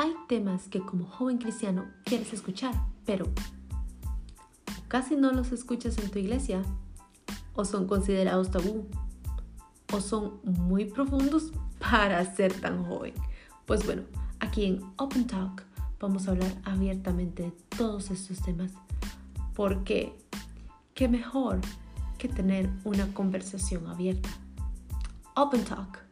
hay temas que como joven cristiano quieres escuchar, pero casi no los escuchas en tu iglesia, o son considerados tabú, o son muy profundos para ser tan joven. Pues bueno, aquí en Open Talk vamos a hablar abiertamente de todos estos temas, porque qué mejor que tener una conversación abierta. Open Talk.